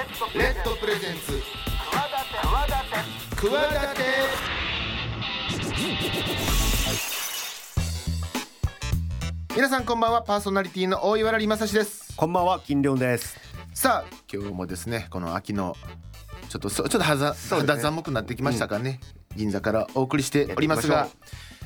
レッドプレゼンツ。企て皆さんこんばんは。パーソナリティの大岩良正史です。こんばんは。金良です。さあ今日もですねこの秋のちょっとそちょっと肌,、そうですね。肌寒くなってきましたかね、銀座からお送りしておりますが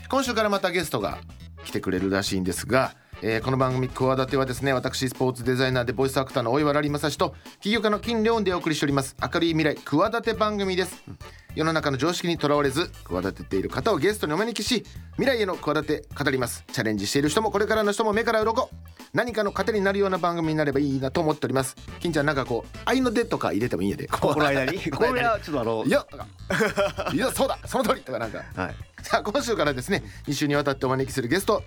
今週からまたゲストが来てくれるらしいんですが、えーこの番組「企て」はですね私スポーツデザイナーでボイスアクターの大岩良正史と起業家の金良でお送りしております明るい未来企て番組です。世の中の常識にとらわれず企てている方をゲストにお招きし未来への企て語ります。チャレンジしている人もこれからの人も目から鱗。何かの糧になるような番組になればいいなと思っております。金ちゃんなんかこう愛の手とか入れてもいいんやでこの間に？これはちょっとあのいやとかいやそうだその通りとかなんか。はい。さあ今週からですね2週にわたってお招きするゲスト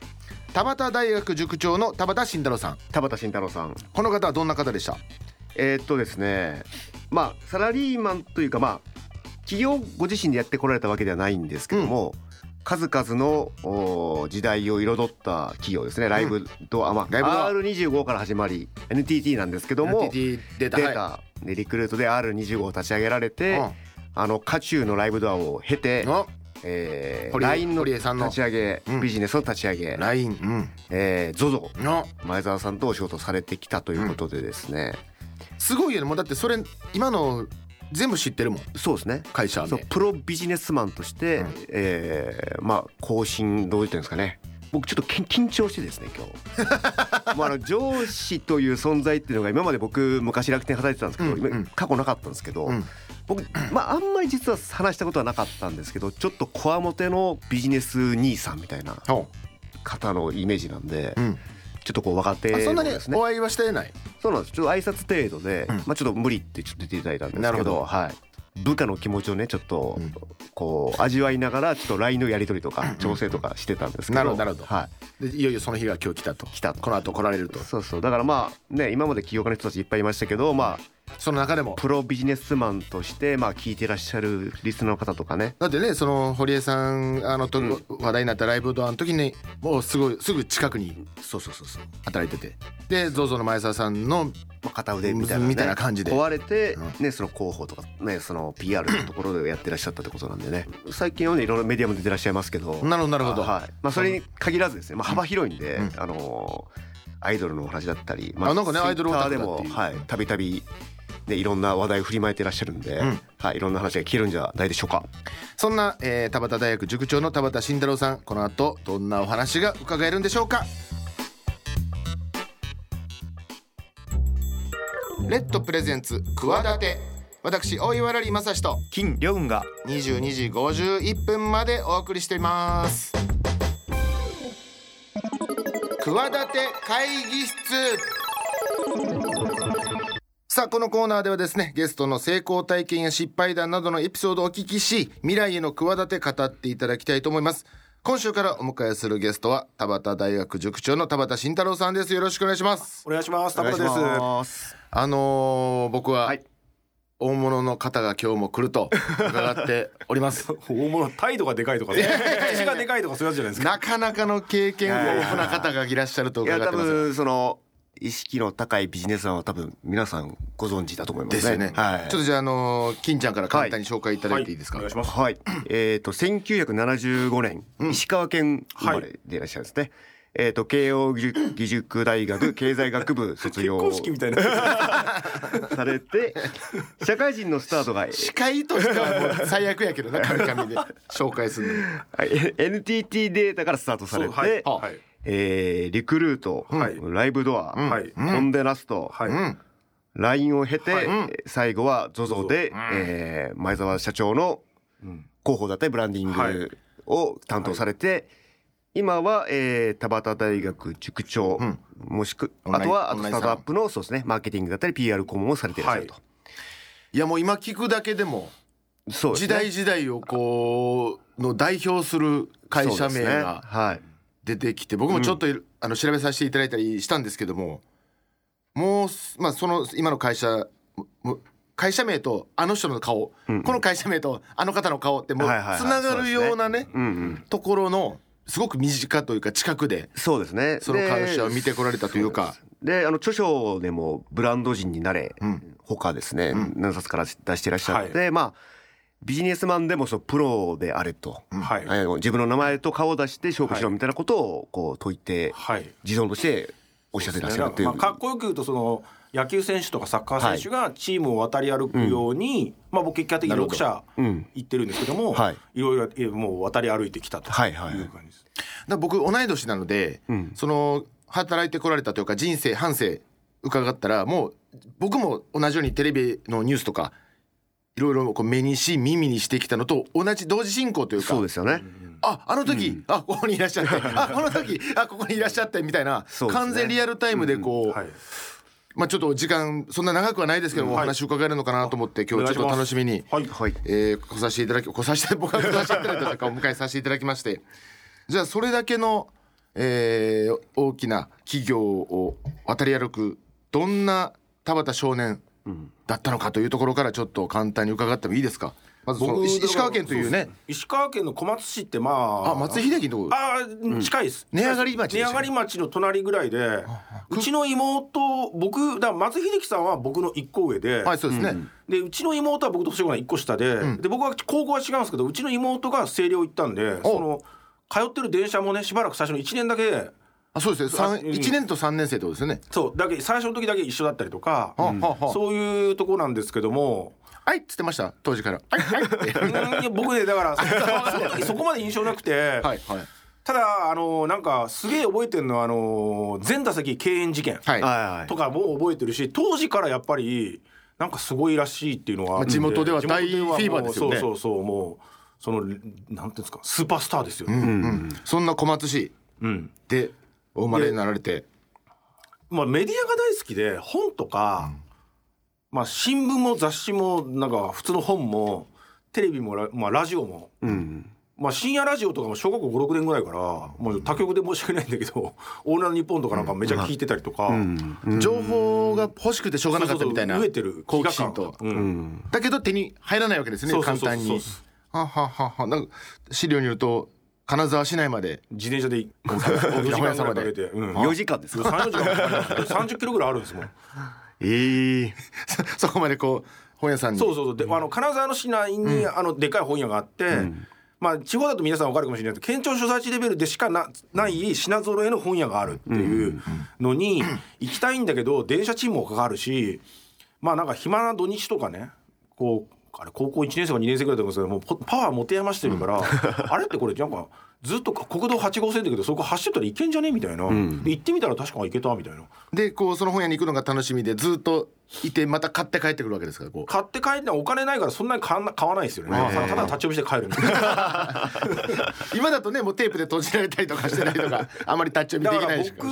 田端大学塾長の田端慎太郎さん。田畑慎太郎さん。この方はどんな方でした？えーっとですねまあサラリーマンというかまあ企業ご自身でやってこられたわけではないんですけども、数々のお時代を彩った企業ですね。ライブドア、まあ、ライブドア。R25 から始まり NTT なんですけども NTT データデーはタでリクルートで R25 を立ち上げられい。て、あの渦中のライブドアを経てうん、おえー、LINE の立堀江さんの。ち上げ、うん。ビジネスの立ち上げ、LINE うん。えー、ZOZO の。前澤さんとお仕事されてきたということでですね、すごいよね。もうだってそれ今の全部知ってるもん。そうですね。会社名そうプロビジネスマンとして、うん。えーまあ更新どう言ってるんですかね。僕ちょっと緊緊張してですね今日。もうあの上司という存在っていうのが今まで僕昔楽天働いてたんですけど、うんうん。今過去なかったんですけど、うん僕 まああんまり実は話したことはなかったんですけどちょっとこわもてのビジネス兄さんみたいなほ方のイメージなんで、ううん。ちょっとこう若手あそんなにのですね。お会いはしてない？そうなんです。ちょっと挨拶程度で、うん。まあちょっと無理ってちょっと出ていただいたんですけどなるほど。はい部下の気持ちをねちょっとうん。こう味わいながらちょっと LINE のやり取りとか調整とかしてたんですけど、なるほどなるほど。はでいよいよその日が今日来たと。来たと。この後来られると。い、そうそう。だからまあね今まで起業家の人たちいっぱいいましたけどまあその中でも。プロビジネスマンとしてまあ聞いてらっしゃるリスナーの方とかね。だってねその堀江さんあのと、うん。話題になったライブドアの時にもうすごいすぐ近くにそうそうそうそう、働いてて。で ZOZO の前澤さんのまあ、片腕みたいな、ね、みたいな感じで。壊れて、うねその広報とかねその PR のところでやってらっしゃったってことなんでね。最近はねいろんなメディアも出てらっしゃいますけど。なるほどなるほど、はい。まあ、それに限らずですね、まあ、幅広いんで、うん。あのーアイドルのお話だったり、あなんかねアイドルオタクでもはいたびたびねいろんな話題を振りまいてらっしゃるんで、うん。はいいろんな話が聞けるんじゃないでしょうか。そんな、えー、田端大学塾長の田端慎太郎さんこの後どんなお話が伺えるんでしょうか？レッドプレゼンツ企て私大岩良正史と金良雲が。22時51分までお送りしています。企て会議室。さあこのコーナーではですねゲストの成功体験や失敗談などのエピソードをお聞きし未来への企て語っていただきたいと思います。今週からお迎えするゲストは田端大学塾長の田端慎太郎さんです。よろしくお願いします。お願いします。田村です。あのー僕ははい大物の方が今日も来ると 伺っております大物態度がでかいとか、口がでかいとかそういうやつじゃないですか。なかなかの経験豊富な方がいらっしゃるといや多伺ってます分その意識の高いビジネスマンは多分皆さんご存知だと思いますね。ですよね、はい。ちょっとじゃあ、あのー金ちゃんから簡単に紹介いただいていいですか、お願いします。はい。えっ、と1975年、石川県生まれでいらっしゃるんですね。えっ、と慶応義塾大学 経済学部卒結業婚式みたいな。されて社会人のスタートが、司会としてはもう最悪やけどな神々で。紹介するの。はい。NTT データからスタートされて、はい。あはい。えーリクルート、はい。ライブドア、はい。コンデナスト、はい。うん、LINE を経て、はい。えー最後は ZOZO で、えー前澤社長の広報だったりブランディンはい。グを担当されて、今は、えー田端大学塾長、ん。もしくオンラインあとはあとスタートアップのそうですねマーケティングだったり PR 顧問をされていらっしゃると、い。やもう今聞くだけでもそうね。時代時代をこうの代表する会社名がはい。出てきて僕もちょっといる、あの調べさせていただいたりしたんですけどももうすまあその今の会社も会社名とあの人の顔、うん。この会社名とあの方の顔ってもうはいはいはい。つながるようなね。うんうん。ところのすごく身近というか近くでそうですね。その会社を見てこられたというか。でであの著書でもブランド人になれ、うん。ほかですね、何冊から出していらっしゃって、まあビジネスマンでもそのプロであれと、はい。自分の名前と顔を出して勝負しろみたいなことをこう説いて、はい。持論としておっしゃってらっしゃるっていう。まあ、かっこよく言うとその野球選手とかサッカー選手がチームを渡り歩くように、まあ、僕結果的に6社うん。行ってるんですけども、はい。いろいろえもう渡り歩いてきたとはいう感じです。だ僕同い年なので、ん。その働いてこられたというか人生半生伺ったらもう僕も同じようにテレビのニュースとかいろいろこう目にし耳にしてきたのと同じ同時進行というかそうですよね。ああの時、あここにいらっしゃってあこの時あここにいらっしゃってみたいな、ね。完全リアルタイムでこう、はいまあちょっと時間そんな長くはないですけども、お話伺えるのかなと思って今日ちょっと楽しみに。はい、はい。えー、来させていただき来させて僕が来させていただいたとかお迎えさせていただきましてじゃあそれだけの、えー大きな企業を渡り歩くどんな田畑少年だったのかというところからちょっと簡単に伺ってもいいですか？まず石石川県というね。そ石川県の小松市ってまあ。あ松井秀喜のあー近いです、根上がり町で根した上がり町の隣ぐらいでうちの妹僕だ松井秀喜さんは僕の一個上で、はいそうですね、でうちの妹は僕と年子が1個下で,、で僕は高校は違うんですけどうちの妹が星稜行ったんでその通ってる電車もねしばらく最初の1年だけ。あそうですね。あうん。1年と3年生ってことですよね、そう。だけ最初の時だけ一緒だったりとか、はあはあはあ。そういうとこなんですけどもはいっつってました当時から。はいはい。いや僕ねだからそその時そこまで印象なくて、はいはい。ただあのなんかすげえ覚えてるのはあの全打席敬遠事件はい、はいはいとかも覚えてるし当時からやっぱりなんかすごいらしいっていうのはあ地元では大フィーバーですよね。そうそうそうもうそのなんていうんですかスーパースターですよね。うんそんな小松市うん。でお生まれになられて。まあ、メディアが大好きで本とか、まあ、新聞も雑誌もなんか普通の本もテレビもラ,、まあ、ラジオも、うん。まあ、深夜ラジオとかも小学校56年ぐらいからもう他局で申し訳ないんだけど「オールナイトニッポン」とかなんかめちゃ聞いてたりとか、情報が欲しくてしょうがなかったみたいな飢えてる好奇心と。うん。だけど手に入らないわけですね簡単に。はははは。なんか資料によると金沢市内まで自転車で 4時間ぐらいかけて、うん、4時間ですか？3、4時間。かかりますね30キロぐらいあるんですもん。ええ。そこまでこう本屋さんに。そうそうそう。であの金沢の市内に、あのでかい本屋があって、まあ地方だと皆さん分かるかもしれないけど県庁所在地レベルでしかなない品揃えの本屋があるっていうのに行きたいんだけど電車賃もかかるしまあなんか暇な土日とかねこうあれ高校1年生か2年生ぐらいだと思うんですけどもうポパワー持て余してるから、あれってこれなんかずっと国道8号線だけどそこ走ってたらいけんじゃね？みたいな、で行ってみたら確かに行けたみたいな。でこうその本屋に行くのが楽しみでずっといてまた買って帰ってくるわけですからこう。買って帰ってお金ないからそんなに買わな買わないですよね、ただ立ち読みして帰る 今だとねもうテープで閉じられたりとかしてないとかあまりタッチ読みできないし。僕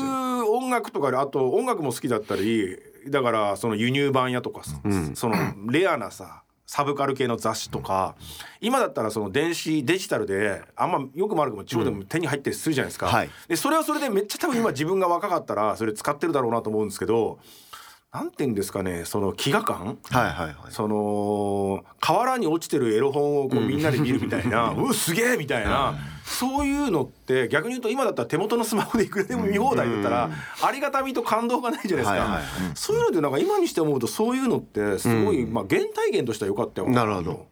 音楽とかであと音楽も好きだったりだからその輸入版屋とかさ、そのレアなさサブカル系の雑誌とか今だったらその電子デジタルであんまよくも悪くも地方でも手に入ったりするじゃないですか、はい。でそれはそれでめっちゃ多分今自分が若かったらそれ使ってるだろうなと思うんですけどなんて言うんですかねその飢餓感？はいはいはい。その河原に落ちてるエロ本をこうみんなで見るみたいな、うわすげえみたいな、そういうのって逆に言うと今だったら手元のスマホでいくらでも見放題だったら、ありがたみと感動がないじゃないですか、はいはいはい。そういうのでなんか今にして思うとそういうのってすごい、まあ原体験としては良かったよなる。ほど。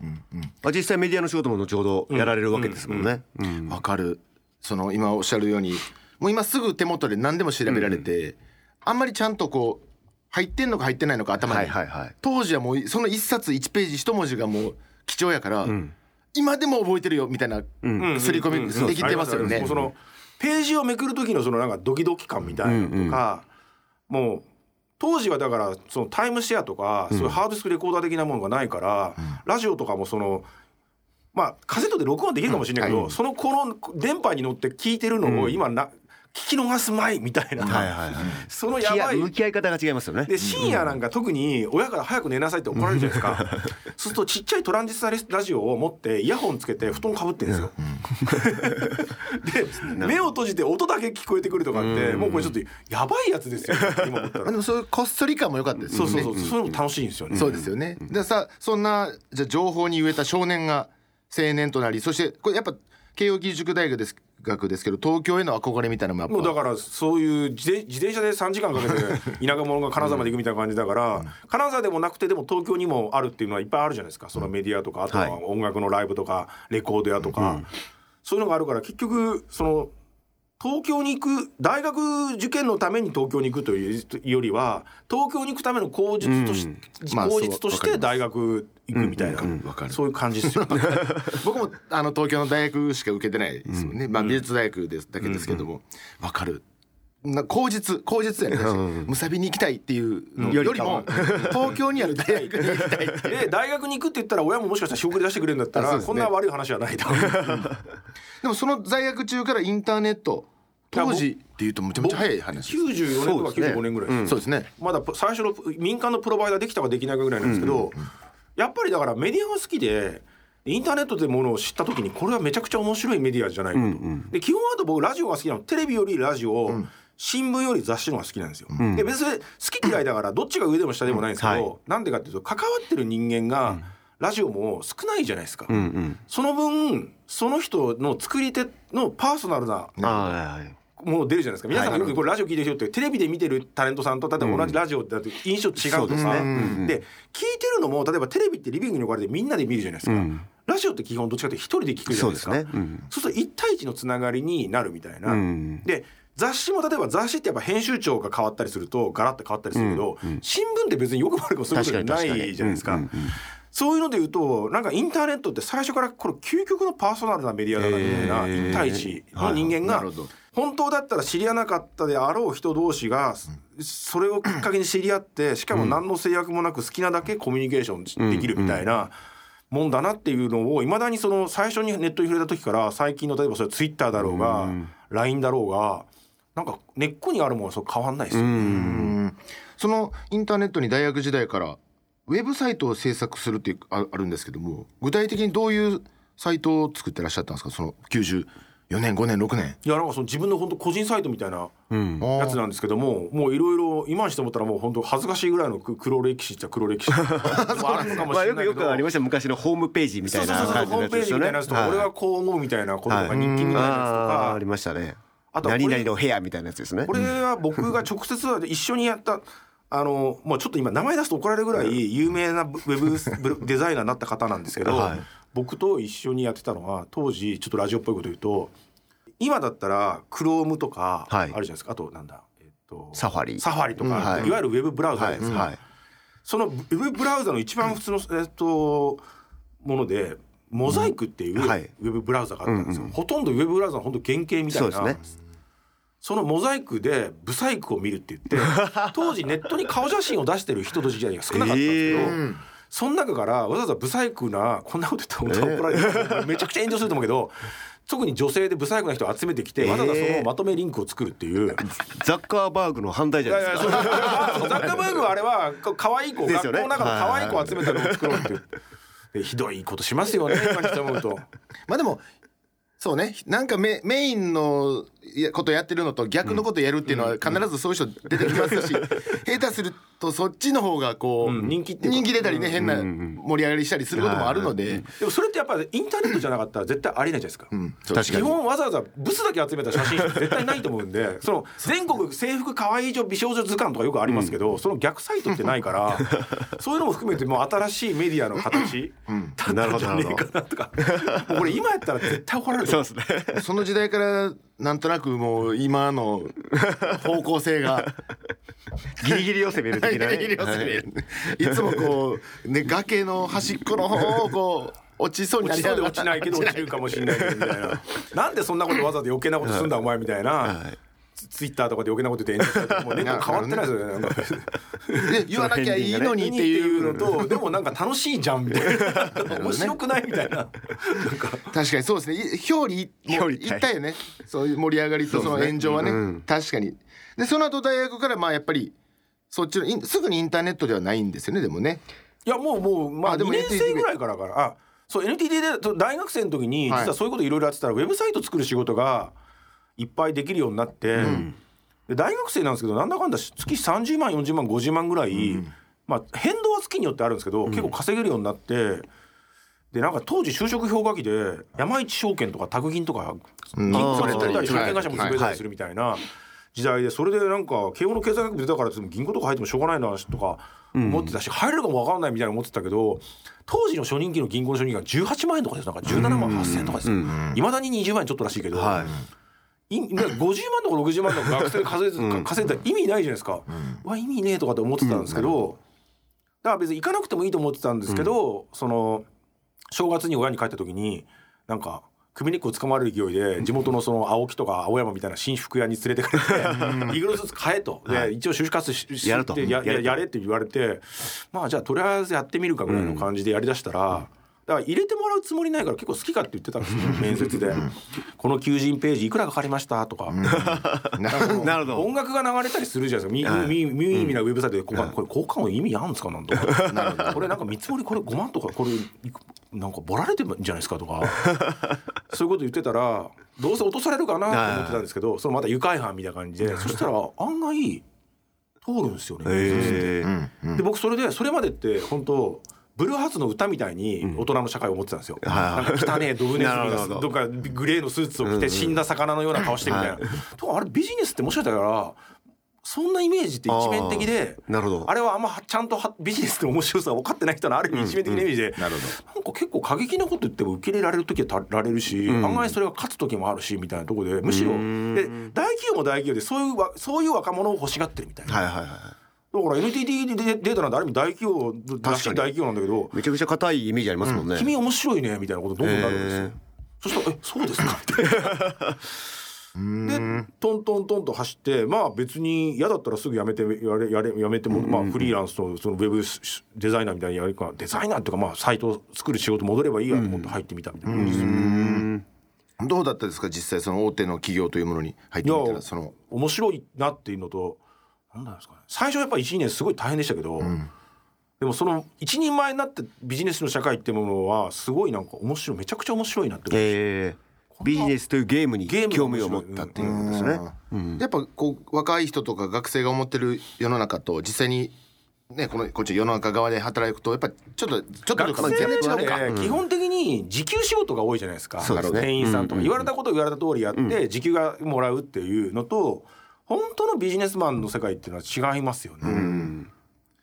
まあ実際メディアの仕事も後ほどやられるわけですもんね。うん。わかる。その今おっしゃるようにもう今すぐ手元で何でも調べられて、あんまりちゃんとこう入ってんのか入ってないのか頭に、はいはいはい。当時はもうその一冊一ページ一文字がもう貴重やから、今でも覚えてるよみたいな刷り込みできてますよね。そのページをめくる時のそのなんかドキドキ感みたいなのとか、もう当時はだからそのタイムシェアとか、そういうハードディスクレコーダー的なものがないから、ラジオとかもそのまあカセットで録音できるかもしれないけど、はい。そのこの電波に乗って聞いてるのを今な、聞き逃すまいみたいな、はいはいはい。そのやばい。向き合い方が違いますよね。で深夜なんか特に親から早く寝なさいって怒られるじゃないですか。そうするとちっちゃいトランジスタラジオを持ってイヤホンつけて布団かぶってるんですよ。で目を閉じて音だけ聞こえてくるとかってもうこれちょっとやばいやつですよ今思ったら。まあでもそういうこっそり感も良かったですよね。そうそうそうそう。いうの楽しいんですよね。そうですよね。でさそんなじゃあ情報に飢えた少年が青年となりそしてこれやっぱ慶應義塾大学です学ですけど東京への憧れみたいなのももうだからそういう自転車で3時間かけて 田舎者が金沢まで行くみたいな感じだから、金沢でもなくてでも東京にもあるっていうのはいっぱいあるじゃないですか。そのメディアとかあとは音楽のライブとかレコード屋とか、そういうのがあるから結局その東京に行く大学受験のために東京に行くというよりは東京に行くための口実とし、まあ口実として大学行くみたいな、わかる。そういう感じですよ。僕もあの東京の大学しか受けてないですもんね、まあ、美術大学ですだけですけども。わ、かる。な口実口実やね、むさびに行きたいっていうのよりも 東京にある大学に行きたいってで大学に行くって言ったら親ももしかしたら仕送り出してくれるんだったら、ね。こんな悪い話はないと。でもその在学中からインターネット当時っていうとむちゃむちゃ早い話です。94年とかそうですね95年ぐらいです、そうですね。まだ最初の民間のプロバイダーできたかできないかぐらいなんですけど、やっぱりだからメディアが好きでインターネットというものを知った時にこれはめちゃくちゃ面白いメディアじゃないかと、で基本はあと僕ラジオが好きなの。テレビよりラジオ、新聞より雑誌の方が好きなんですよ、で別に好き嫌いだからどっちが上でも下でもないんですけど、うん。はい。なんでかっていうと関わってる人間が、ラジオも少ないじゃないですか、うんうん。その分その人の作り手のパーソナルなもの出るじゃないですか。皆さんがよくこれラジオ聞いてる人ってテレビで見てるタレントさんと例えば同じラジオだと印象違うとそうですか、ねで聞いてるのも例えばテレビってリビングに置かれてみんなで見るじゃないですか、うん。ラジオって基本どっちかって一人で聞くじゃそないでか。うですすね。うん。そうすると1対1のつながりになるみたいな、うん。で雑誌も例えば雑誌ってやっぱ編集長が変わったりするとガラッと変わったりするけど、新聞って別によくも悪くもそういうことじゃないじゃないですか。うんうんうんそういうので言うとなんかインターネットって最初からこれ究極のパーソナルなメディアだなみたいなへー。1対1の人間が本当だったら知り合わなかったであろう人同士がそれをきっかけに知り合ってしかも何の制約もなく好きなだけコミュニケーションできるみたいなもん。だなっていうのをいまだにその最初にネットに触れた時から最近の例えばそれツイッターだろうが LINE だろうがなんか根っこにあるものはそう変わんないですよ。うん。そのインターネットに大学時代からウェブサイトを制作するっていうああるんですけども具体的にどういうサイトを作ってらっしゃったんですか？その94年5年6年。いやなんかその自分の本当個人サイトみたいなうん。やつなんですけどももういろいろ今にして思ったらもう本当恥ずかしいぐらいのく黒歴史っちゃ黒歴史。もあるのかもまあよくしれないけど。よくありました昔のホームページみたそうそういなそうそうホームページみたいなやつとか、はい。俺はこう思うみたいなこととか、はい日記みたいなやつとあーあか。りましたねあとはこれ何々の部屋みたいなやつですね。これは僕が直接一緒にやったあのもうちょっと今名前出すと怒られるぐらい有名な ウェブブデザイナーになった方なんですけど、はい僕と一緒にやってたのは当時ちょっとラジオっぽいこと言うと今だったら Chrome とかあはい。るじゃないですか、あとなんだ、えっと、サファリサファリとか、うんはい。い、わゆるウェブブラウザはいですか、はいそのウェブブラウザの一番普通の、えっと、ものでモザイクっていうウェブブラウザがあったんですよ、うんうん。ほとんどウェブブラウザの本当原型みたいな。ね。そのモザイクでブサイクを見るって言って当時ネットに顔写真を出してる人たちが少なかったんですけど、えーその中からわざわざブサイクなこんなこと言ったら怒られる、めちゃくちゃ炎上すると思うけど特に女性でブサイクな人を集めてきて、わざわざそのまとめリンクを作るっていう。ザッカーバーグの反対じゃないですか。ザッカーバーグはあれはか可愛い子、ですよね。学校の中の可愛い子を集めたのを作ろうっていう。でひどいことしますよね今にして思うと。まあでもそうね。なんかメメインのやことやってるのと逆のことやるっていうのは必ずそういう人出てきますし、下手するとそっちの方がこう、うん。人気人気出たりね、変な盛り上がりしたりすることもあるので、でもそれってやっぱりインターネットじゃなかったら絶対ありえないじゃないですか。基本わざわざブスだけ集めた写真絶対ないと思うんで その全国制服可愛い女美少女図鑑とかよくありますけど、その逆サイトってないから そういうのも含めてもう新しいメディアの形だったんじゃねえかなこれ今やったら絶対怒られる。そうですね。その時代からなんとなくもう今の 方向性が。ギリギリを攻める的なね。ギリギリを攻めはい。つもこう、ね、崖の端っこの方をこう落ちそうになりながら。落ちないけど落ちるかもしれないみたいな。なんでそんなことわざわざ余計なことすんだお前みたいな、はいツツイッターとかで余計なこと言って炎上されても 変わってないですよね。なんか。で 言わなきゃいいのにっていうのとでもなんか 楽しいじゃんみたいな。面白くないみたいな。なんか。確かにそうですね。い表裏もう表裏いったよね。そういう盛り上がりとその炎上はね。確かに。でその後大学からまあやっぱりそっちのインすぐにインターネットではないんですよねでもね。いやもうもうまあ2あでも年 NTT 生ぐらいからから。あそう NTT で大学生の時に実はい。はそういうこといろいろやってたらウェブサイト作る仕事がいっぱいできるようになって、で大学生なんですけどなんだかんだ月30万40万50万ぐらい、まあ変動は月によってあるんですけど、結構稼げるようになってでなんか当時就職氷河期で山一証券とか宅銀とかうん。銀あー潰れたりはい証券会社も潰れたりするみたいな時代でそれでなんか慶応の経済学部出たから銀行とか入ってもしょうがないなとか思ってたし入れるかも分かんないみたいな思ってたけど当時の初任給の銀行の初任給が18万円とかですなんか17万8,000円とかですよ。いまだに20万円ちょっとらしいけど。はい50万とか60万とか学生で稼いで稼い意味ないじゃないですか、うわ意味ねえとかって思ってたんですけど、だから別に行かなくてもいいと思ってたんですけど、その正月に親に帰った時になんか首根っこ掴まれる勢いで地元のその青木とか青山みたいな新服屋に連れてかれて「いくらずつ買え」と。で一応就活ししやややれって言われてまあじゃあとりあえずやってみるかぐらいの感じでやりだしたら。だから入れてもらうつもりないから結構好きかって言ってたんですよ面接で「この求人ページいくらかかりました?」とか なるほどなるほど音楽が流れたりするじゃないですか。み、み、無意味なウェブサイトで、ここ、これ、交換音意味あるんですか？なんとか。これなんか見積もり、これ5万とか、これ、なんかボられてるんじゃないですかとか。そういうこと言ってたら、どうせ落とされるかなと思ってたんですけど、そのまた愉快犯みたいな感じで、そしたら案外。通るんですよね。えーで、僕それで、それまでって、本当。ブルーハーツの歌みたいに大人の社会を思ってたんですよ。はいなんか汚ねえ ドブネズミがど。っかグレーのスーツを着て死んだ魚のような顔してみたいな。とかあれビジネスってもしかしたらそんなイメージって一面的でなるほど。あれはあんまちゃんとはビジネスの面白さを分かってない人のある意味一面的なイメージで、なるほなんか結構過激なこと言っても受け入れられる時はられるし、案外それが勝つ時もあるしみたいなところでむしろ。で大企業も大企業でそういうわそういう若者を欲しがってるみたいな。はいはいはいだから NTT でデータなんてある意味大企業らしい確かに。大企業なんだけど。めちゃくちゃ硬いイメージありますもんね、君面白いねみたいなことどんどんなるんですよ。そしたら「えそうですか」みたいな。でトントントンと走ってまあ別に嫌だったらすぐやめてやれやれやめても、まあ、フリーランスとそのウェブデザイナーみたいにやるかデザイナーっていうかまあサイトを作る仕事戻ればいいやと思って入ってみたみたいな感じですよ。どうだったですか？実際その大手の企業というものに入ってみたらその。面白いなっていうのと何なんですかね。最初やっぱ12年すごい大変でしたけど、でもその一人前になってビジネスの社会っていうものはすごいなんか面白いめちゃくちゃ面白いなって思いました。えー、ビジネスというゲームに興味を持ったっていうことですね、うん。やっぱこう若い人とか学生が思ってる世の中と実際にねこのこっち世の中側で働くとやっぱちょっとちょっと学生基本的に時給仕事が多いじゃないですか、すね。店員さんとか言われたことを言われた通りやって時給がもらうっていうのと本当のビジネスマンの世界っていうのは違いますよね。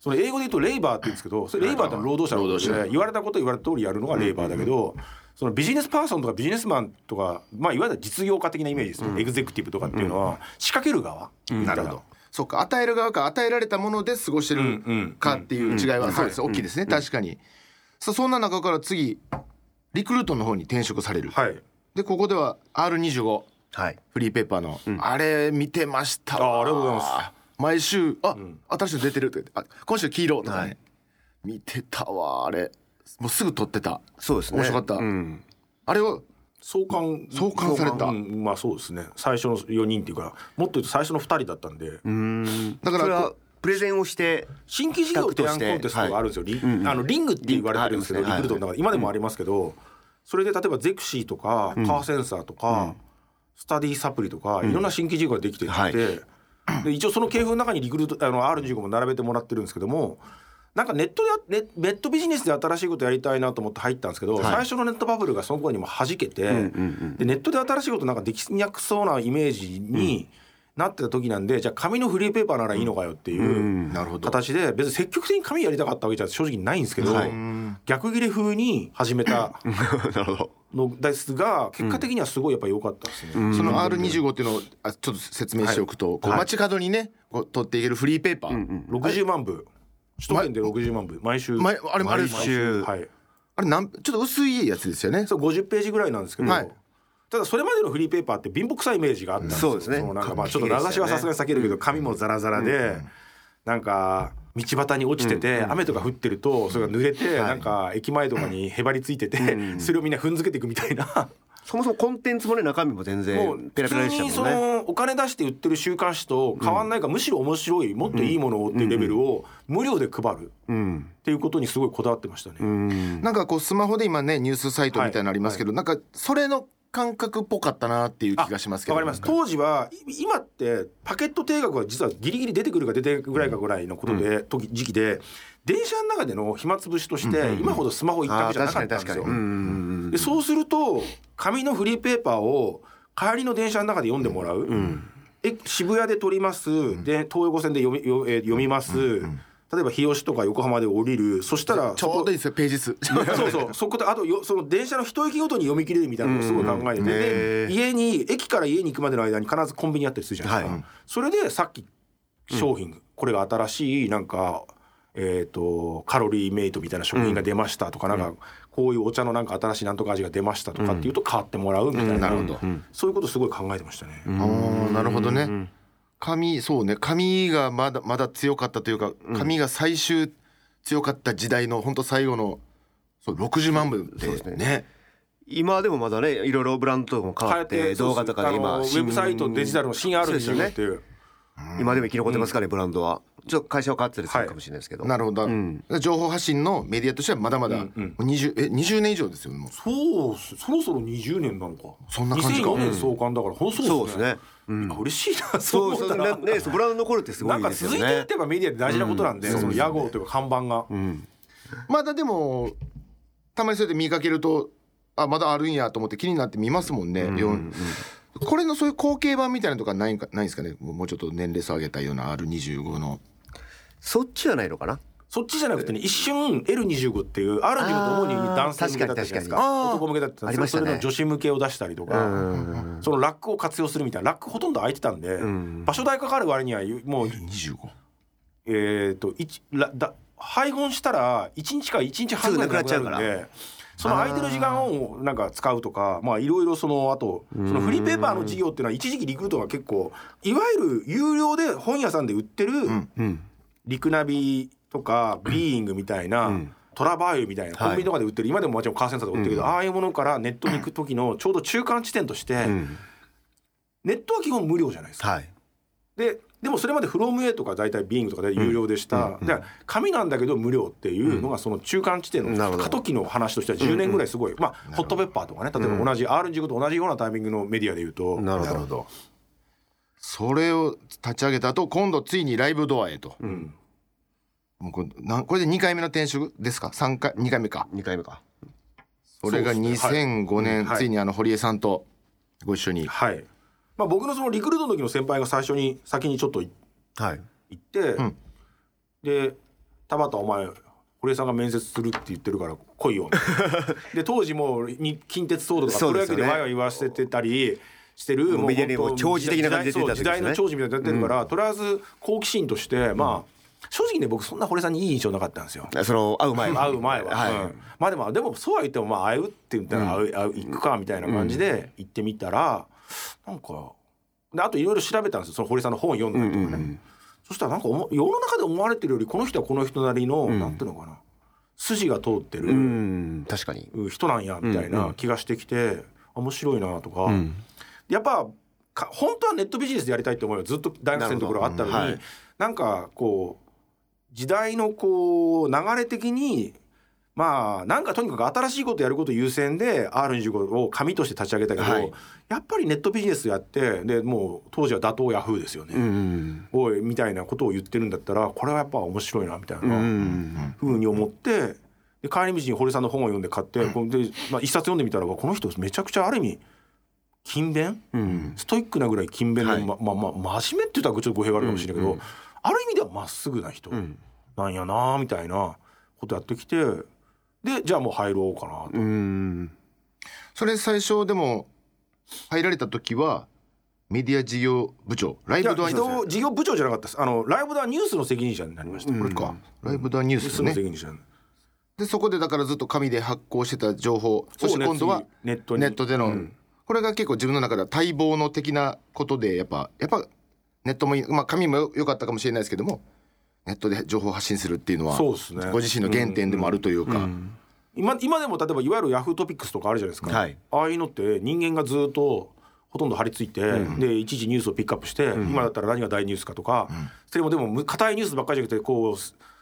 それ英語で言うとレイバーって言うんですけどそれレイバーって労働者ので言われたこと言われた通りやるのがレイバーだけどそのビジネスパーソンとかビジネスマンとかまあいわゆる実業家的なイメージですね。エグゼクティブとかっていうのは仕掛ける側なるほど。そうか与える側か与えられたもので過ごしてうんうんるかっていう違いはそうです。大きいですね。確かに。さあそんな中から次リクルートの方に転職される。はい。でここでは R25 はい。フリーペーパーの、あれ見てましたわ。あありがとうございます。毎週あ、新しいの出てるとか言ってあ今週黄色とかね、見てたわあれ。もうすぐ撮ってた。そうですね。面白かった、うん。あれを創刊創刊された。うんまあそうですね。最初の4人っていうかもっと言うと最初の2人だったんで、だからそれはプレゼンをして新規事業提案コンテストがあるんですよ、リあのリングって言われてるんですけど、リンリクルートの中で今でもありますけど、それで例えばゼクシーとかカーセンサーとか、スタディサプリとかいろんな新規事業ができていて、はい。で一応その系譜の中にリクルートあの R15 も並べてもらってるんですけどもなんかネットでやネネットビジネスで新しいことやりたいなと思って入ったんですけど、最初のネットバブルがその頃にも弾けて、でネットで新しいことなんかできにくそうなイメージになってた時なんで、じゃあ紙のフリーペーパーならいいのかよっていうなるほど。形で別に積極的に紙やりたかったわけじゃ正直ないんですけど、はい。逆切れ風に始めた なるほど。のですが結果的にはすごいやっぱ良かったですね。その R25 っていうのをあちょっと説明しておくと、こう街角にねこう取っていけるフリーペーパー、60万部。首都圏で60万部。毎週。毎あれあれ毎週。はい。あれなんちょっと薄いやつですよね。そう50ページぐらいなんですけど、はいただそれまでのフリーペーパーって貧乏くさいイメージがあったんですよ。そうですね。のなんかまあちょっと名指しはさすがに避けるけど紙もザラザラで、なんか道端に落ちてて、雨とか降ってるとそれが濡れて、なんか駅前とかにへばりついてて、それをみんな踏んづけていくみたいな。そもそもコンテンツもね中身も全もう然ペラペラでした普通にそもんねのお金出して売ってる週刊誌と変わんないか、むしろ面白いもっといいものをっていうレベルを無料で配る。うん。っていうことにすごいこだわってましたね。うん。なんかこうスマホで今ねニュースサイトみたいなのありますけど、なんかそれの感覚っぽかったなっていう気がしますけど。わかります。当時はい今ってパケット定額は実はギリギリ出てくるか出てくるぐらいかぐらいのことで、時時期で電車の中での暇つぶしとして今ほどスマホ一択じゃなかったんですよ。でそうすると紙のフリーペーパーを帰りの電車の中で読んでもらう、え渋谷で撮ります、で東横線で読みよえー読みます、例えば日吉とか横浜で降りるそしたらちょうどいいですよページ数。そうそう。そこであとよその電車の一駅ごとに読み切れるみたいなのをすごい考えてて、へー。で家に駅から家に行くまでの間に必ずコンビニあったりするじゃないですか、はい。それでさっき商品、これが新しいなんかえー、とカロリーメイトみたいな食品が出ましたとか、なんかこういうお茶のなんか新しいなんとか味が出ましたとかっていうと買ってもらうみたいな,、なるほど。そういうことすごい考えてましたね。あーなるほどね紙そうね紙がまだまだ強かったというか紙が最終強かった時代の本当最後のそう60万部でね。ね。今でもまだねいろいろブランドとかも変わって動画とかで今ウェブサイトデジタルの新にそうですよね。っていう。今でも生き残ってますかねブランドは。ちょっと会社は変わってたりするかもしれないですけど。なるほど、ん。情報発信のメディアとしてはまだまだうんうん。20え20年以上ですよもう。そうそろそろ20年なのか。そんな感じか。2004年創刊だから、ほんとそそううですねうん。あ嬉しいなそう思ったら。ねねそうブランド残るってすごないんかですよ続いていっねてばメディアで大事なことなんで、その屋号というか看板が、うん。まだでもたまにそうやって見かけるとあまだあるんやと思って気になって見ますもんね、よん。これのそういう後継版みたいなのとかないんかないんですかね？もうもうちょっと年齢差上げたような R25 の。そっちはないのかな？そっちじゃなくてね一瞬 L25 っていう R25 と主に男性向けだったじゃないですか。男向けだったありましたね。それの女子向けを出したりとかそのラックを活用するみたいな。ラックほとんど空いてたんで、ん場所代かかる割にはもう25えっ、と一らだ配本したら1日か1日半ぐらいでなくなっちゃうでその空いてる時間をなんか使うとかまあいろいろそのあとそのフリーペーパーの事業っていうのは一時期リクルートが結構いわゆる有料で本屋さんで売ってるうん。リクナビとかビーイングみたいな、トラバーユみたいなはい。コンビニとかで売ってる、今でももちろんカーセンサーとか売ってるけど、ああいうものからネットに行く時のちょうど中間地点として、うん。ネットは基本無料じゃないですか。はい。ででもそれまでフロム A とか大体ビーイングとかで有料でした、で紙なんだけど無料っていうのがその中間地点の過渡期の話としては10年ぐらいすごい、まあホットペッパーとかね例えば同じ R15 と同じようなタイミングのメディアで言うと、なるほど。ど。それを立ち上げた後今度ついにライブドアへと、うんもうこれなんこれで2回目の転職ですか？3回2回目か。二回目か。それがそうですね。2005年、はい。ついにあの堀江さんとご一緒に、はい、まあ、僕のそのリクルートの時の先輩が最初に先にちょっと行はい。って、ん。で「田畑お前堀江さんが面接するって言ってるから来いよ」で当時もうに近鉄騒動とかプロ野球そうですよね。でワイワイ言わせてたりしてるもう。メディアにも本当長寿的な感じで出てた時時ですね。代の長寿みたいなの出てるから、とりあえず好奇心としてまあ正直ね僕そんな堀江さんにいい印象なかったんですよ。その会う前は。会う前は、はい。うん。まあでもでもそうは言ってもまあ会うって言ったら会う、会う行くかみたいな感じで行ってみたら、なんかであといろいろ調べたんですよ。その堀さんの本を読んだりとかね、そしたらなんかおも世の中で思われてるよりこの人はこの人なりの、なんていうのかな。筋が通ってうるん。確かに。人なんやみたいな気がしてきて、面白いなとか、やっぱか本当はネットビジネスでやりたいって思いはずっと大学生のところあったのにな,、はい。んかこう時代のこう流れ的にまあなんかとにかく新しいことやること優先で R25 を紙として立ち上げたけど、はい。やっぱりネットビジネスやってでもう当時は打倒ヤフーですよね、うんおいみたいなことを言ってるんだったらこれはやっぱ面白いなみたいな。うんふうに思ってで帰り道に堀さんの本を読んで買って、でまあ、一冊読んでみたらわこの人めちゃくちゃある意味勤勉、うんストイックなぐらい勤勉で、はい。ままま真面目って言ったらちょっと語弊があるかもしれないけど、ある意味ではまっすぐな人ん。なんやなみたいなことやってきてでじゃあもう入ろうかなと。うん。それ最初でも入られた時はメディア事業部長ライブドアニュー事業事業部長じゃなかったです。あのライブドアニュースの責任者になりました、スこれか。ライブドアニュースのスね責任者でそこでだからずっと紙で発行してた情報そして今度はネットに。ネットでの、これが結構自分の中では待望の的なことでやっぱやっぱネットもいい、まあ、紙もよ良かったかもしれないですけどもネットで情報を発信するっていうのはそうですね。ご自身の原点でもあるというか、今今でも例えばいわゆるヤフートピックスとかあるじゃないですか、はい。ああいうのって人間がずっとほとんど張り付いて、で一時ニュースをピックアップして、今だったら何が大ニュースかとか、それもでもむ硬いニュースばっかりじゃなくてこう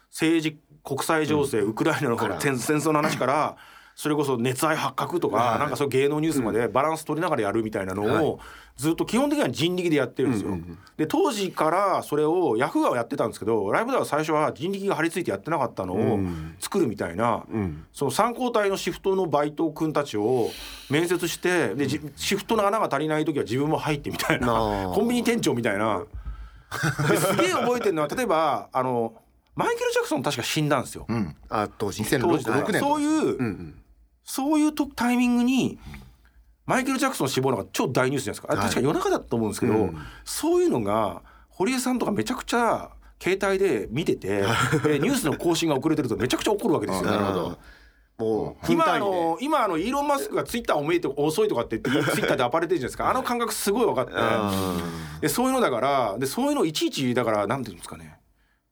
政治国際情勢、ウクライナの戦争の話からそれこそ熱愛発覚とか、なんかそういう芸能ニュースまでバランス取りながらやるみたいなのを、ずっと基本的には人力でやってるんですよ。で当時からそれをヤフーはやってたんですけどライブでは最初は人力が張り付いてやってなかったのを作るみたいな、その参考体のシフトのバイト君たちを面接してでじシフトの穴が足りない時は自分も入ってみたいなコンビニ店長みたいな。ですげえ覚えてるのは 例えばあのマイケル・ジャクソン確か死んだんですよ。うん。あ当時2006当時6年そういう、うんうんそういうとタイミングにマイケル・ジャクソン死亡なんか超大ニュースじゃないですか。確か夜中だと思うんですけど、うん。そういうのが堀江さんとかめちゃくちゃ携帯で見てて でニュースの更新が遅れてるとめちゃくちゃ怒るわけですよ。なるほど。もう分今あの今あのイーロン・マスクがツイッターおめえて遅いとかって言って ツイッターで暴れてるじゃないですか。あの感覚すごい分かって。でそういうのだからでそういうのいちいちだからなんていうんですかね。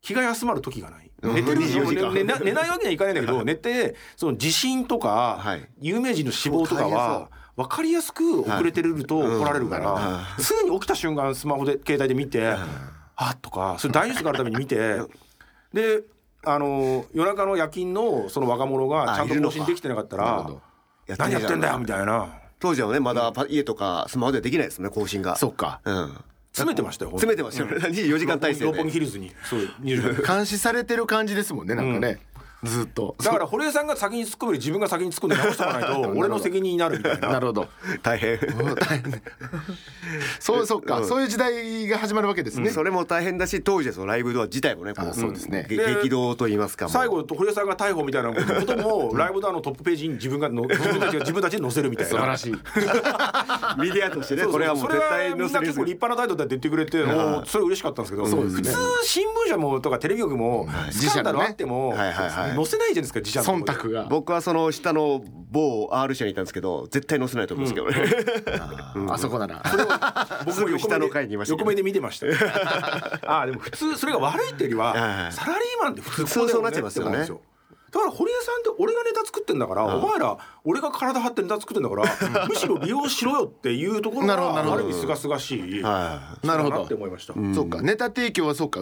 気が休まる時がない寝てる24時間。寝寝寝ないわけにはいかないんだけど寝てその地震とか、はい。有名人の死亡とかは分かりやすく遅れてると怒られるから、はすぐに起きた瞬間スマホで携帯で見て、あっとかそれ大ニュースがあるために見てであの夜中の夜勤のその若者がちゃんと更新できてなかったら何やってんだよみいたいな。当時はねまだパ家とかスマホではできないですね更新が。そっか。うん詰めてましたよ詰めてましたよ。ね24 時間体制六本ヒルズにそう24時間監視されてる感じですもんねなんかね、ずっと。だから堀江さんが先に突っ込むより自分が先に突っ込んで直しておかないと 俺の責任になるみたいな。なるほど。大変。そうそうか、そういう時代が始まるわけですね、それも大変だし当時はそのライブドア自体もねこあそうですね。激動と言いますか最後堀江さんが逮捕みたいなこともライブドアのトップページに自分がの自分たちが 自分たちで載せるみたいな。素晴らしい。メディアとしてねそれはもうそ絶対結構立派な態度で言ってくれて、もうそれ嬉しかったんですけど、普通新聞社もとかテレビ局もスキャンダルあっても、はいはいはい載せないじゃないですか自社の忖度が。僕はその下の某 R 社にいたんですけど絶対載せないと思うんですけど。ね、あそこな。ら僕も横下の階にいましたけど。横目で見てましたよ。ああでも普通それが悪いっていうよりはサラリーマンって普通普通そうなっちゃいますよね。こうだから堀江さんって俺がネタ作ってんだから、お前ら俺が体張ってネタ作ってんだから、むしろ利用しろよっていうところなるほどなるほど。がある意味すがすがしい、はなるほどって思いました。そうか。ネタ提供はそうか